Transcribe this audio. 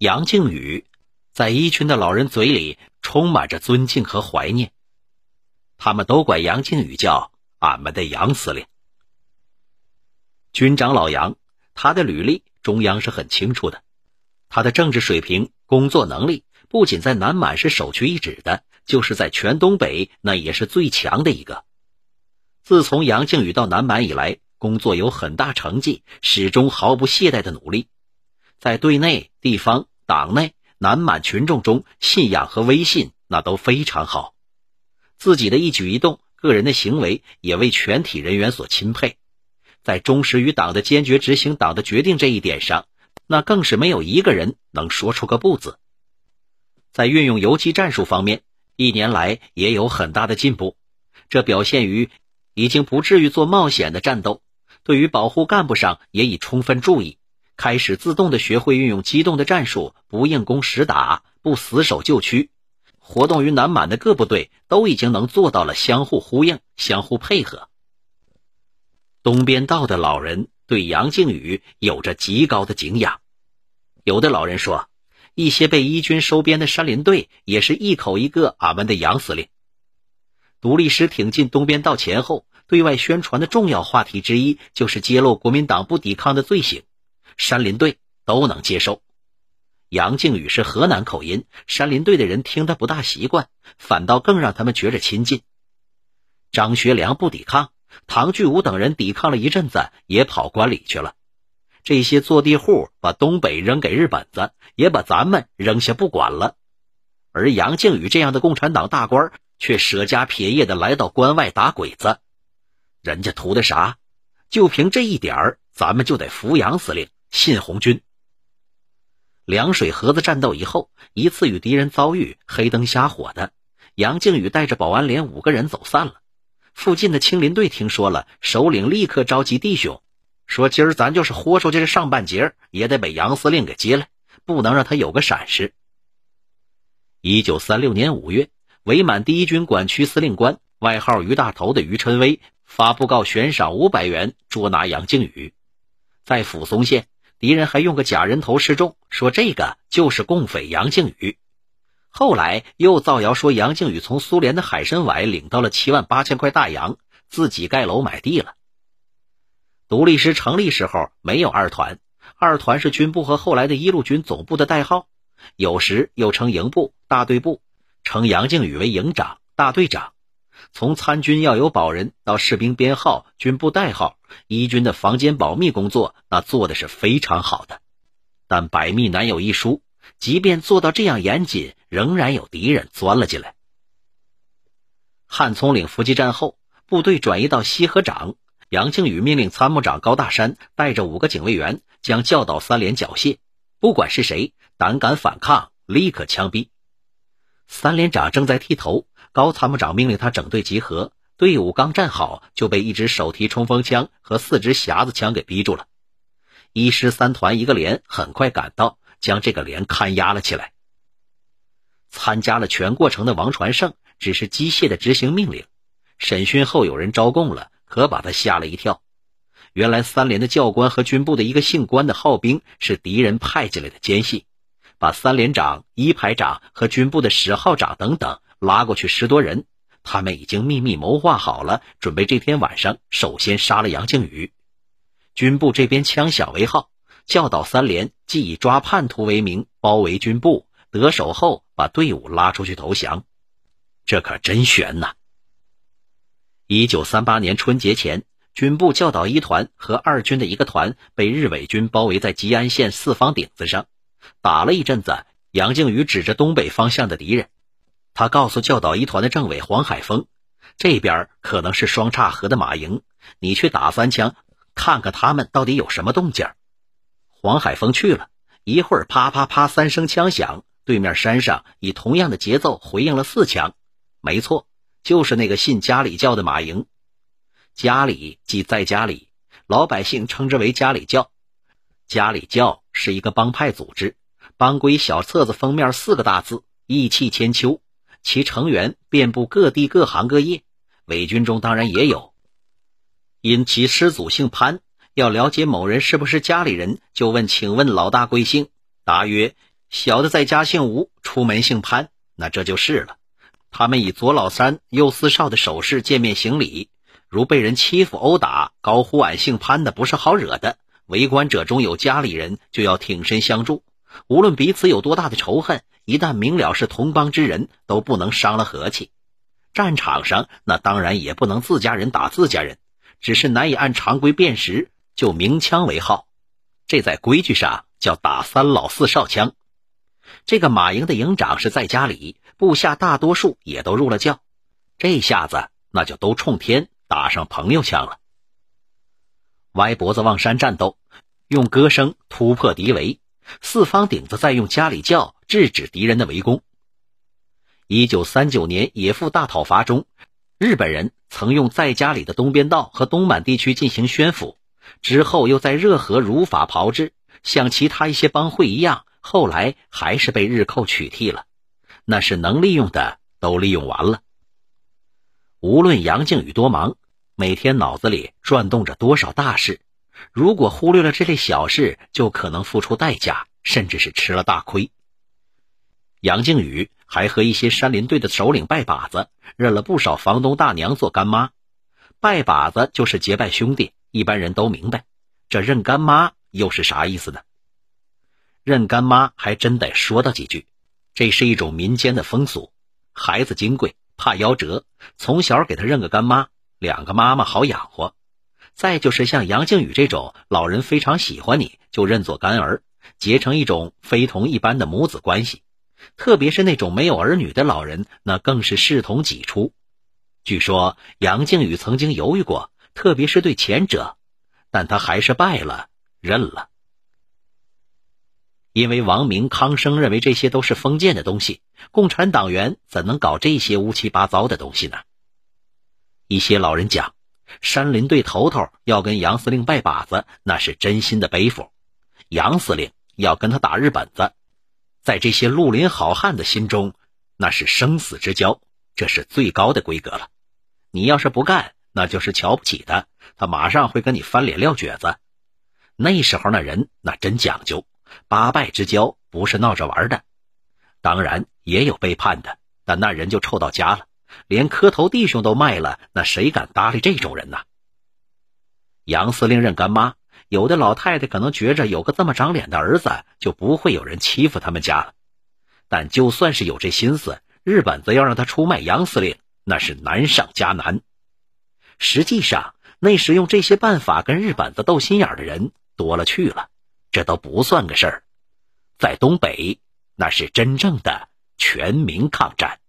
杨靖宇，在一群的老人嘴里充满着尊敬和怀念。他们都管杨靖宇叫俺们的杨司令。军长老杨，他的履历中央是很清楚的，他的政治水平、工作能力不仅在南满是首屈一指的，就是在全东北那也是最强的一个。自从杨靖宇到南满以来，工作有很大成绩，始终毫不懈怠的努力，在队内、地方、党内、南满群众中信仰和威信那都非常好，自己的一举一动、个人的行为也为全体人员所钦佩。在忠实于党的坚决执行党的决定这一点上，那更是没有一个人能说出个不字。在运用游击战术方面，一年来也有很大的进步，这表现于已经不至于做冒险的战斗，对于保护干部上也已充分注意，开始自动的学会运用机动的战术，不硬攻实打，不死守旧区，活动于南满的各部队都已经能做到了相互呼应、相互配合。东边道的老人对杨靖宇有着极高的敬仰，有的老人说，一些被一军收编的山林队也是一口一个俺们的杨司令。独立师挺进东边道前后，对外宣传的重要话题之一就是揭露国民党不抵抗的罪行，山林队都能接受。杨靖宇是河南口音，山林队的人听他不大习惯，反倒更让他们觉着亲近。张学良不抵抗。唐巨武等人抵抗了一阵子，也跑关里去了。这些坐地户把东北扔给日本子，也把咱们扔下不管了。而杨靖宇这样的共产党大官，却舍家撇业的来到关外打鬼子。人家图的啥？就凭这一点儿，咱们就得服杨司令，信红军。凉水河子战斗以后，一次与敌人遭遇，黑灯瞎火的，杨靖宇带着保安连五个人走散了。附近的青林队听说了，首领立刻召集弟兄，说：“今儿咱就是豁出去这上半截，也得把杨司令给接来，不能让他有个闪失。”一九三六年五月，伪满第一军管区司令官，外号于大头的于晨威发布告悬赏五百元捉拿杨靖宇。在抚松县，敌人还用个假人头示众，说这个就是共匪杨靖宇。后来又造谣说杨靖宇从苏联的海参崴领到了七万八千块大洋，自己盖楼买地了。独立师成立时候没有二团，二团是军部和后来的一路军总部的代号，有时又称营部、大队部，称杨靖宇为营长、大队长。从参军要有保人到士兵编号、军部代号，一军的房间保密工作那做的是非常好的，但百密难有一疏。即便做到这样严谨，仍然有敌人钻了进来。汉葱岭伏击战后，部队转移到西河掌，杨靖宇命令参谋长高大山带着五个警卫员将教导三连缴械，不管是谁胆敢反抗，立刻枪毙。三连长正在剃头，高参谋长命令他整队集合，队伍刚站好，就被一支手提冲锋枪和四支匣子枪给逼住了。一师三团一个连很快赶到。将这个连看押了起来。参加了全过程的王传胜只是机械的执行命令。审讯后有人招供了，可把他吓了一跳。原来三连的教官和军部的一个姓关的号兵是敌人派进来的奸细，把三连长、一排长和军部的十号长等等拉过去十多人。他们已经秘密谋划好了，准备这天晚上首先杀了杨靖宇。军部这边枪响为号。教导三连即以抓叛徒为名包围军部，得手后把队伍拉出去投降，这可真悬呐！一九三八年春节前，军部教导一团和二军的一个团被日伪军包围在吉安县四方顶子上，打了一阵子。杨靖宇指着东北方向的敌人，他告诉教导一团的政委黄海峰：“这边可能是双岔河的马营，你去打三枪，看看他们到底有什么动静。”黄海峰去了一会儿，啪啪啪三声枪响，对面山上以同样的节奏回应了四枪。没错，就是那个信家里教的马营。家里即在家里，老百姓称之为家里教。家里教是一个帮派组织，帮规小册子封面四个大字：义气千秋。其成员遍布各地各行各业，伪军中当然也有。因其师祖姓潘。要了解某人是不是家里人，就问：“请问老大贵姓？”答曰：“小的在家姓吴，出门姓潘，那这就是了。他们以左老三右四少的手势见面行礼，如被人欺负殴打，高呼俺姓潘的不是好惹的。围观者中有家里人，就要挺身相助。无论彼此有多大的仇恨，一旦明了是同帮之人，都不能伤了和气。战场上那当然也不能自家人打自家人，只是难以按常规辨识，就鸣枪为号。这在规矩上叫打三老四少枪。这个马营的营长是在家里，部下大多数也都入了教。这下子那就都冲天打上朋友枪了。歪脖子望山战斗，用歌声突破敌围；四方顶子在用家里教制止敌人的围攻。一九三九年野夫大讨伐中，日本人曾用在家里的东边道和东满地区进行宣抚，之后又在热河如法炮制，像其他一些帮会一样。后来还是被日寇取缔了，那是能利用的都利用完了。无论杨靖宇多忙，每天脑子里转动着多少大事，如果忽略了这类小事，就可能付出代价，甚至是吃了大亏。杨靖宇还和一些山林队的首领拜把子，认了不少房东大娘做干妈。拜把子就是结拜兄弟，一般人都明白，这认干妈又是啥意思呢？认干妈还真得说道几句，这是一种民间的风俗。孩子金贵，怕夭折，从小给他认个干妈，两个妈妈好养活。再就是像杨靖宇这种老人非常喜欢你，就认作干儿，结成一种非同一般的母子关系。特别是那种没有儿女的老人，那更是视同己出。据说杨靖宇曾经犹豫过，特别是对前者，但他还是败了，认了。因为王明、康生认为这些都是封建的东西，共产党员怎能搞这些乌七八糟的东西呢？一些老人讲，山林队头头要跟杨司令拜把子，那是真心的背负；杨司令要跟他打日本子，在这些绿林好汉的心中，那是生死之交，这是最高的规格了。你要是不干，那就是瞧不起他，他马上会跟你翻脸撂蹶子。那时候那人那真讲究。八拜之交不是闹着玩的，当然也有背叛的，但那人就臭到家了，连磕头弟兄都卖了，那谁敢搭理这种人呢？杨司令认干妈，有的老太太可能觉着有个这么长脸的儿子，就不会有人欺负他们家了。但就算是有这心思，日本子要让他出卖杨司令，那是难上加难。实际上，那时用这些办法跟日本子斗心眼的人多了去了。这都不算个事儿，在东北，那是真正的全民抗战。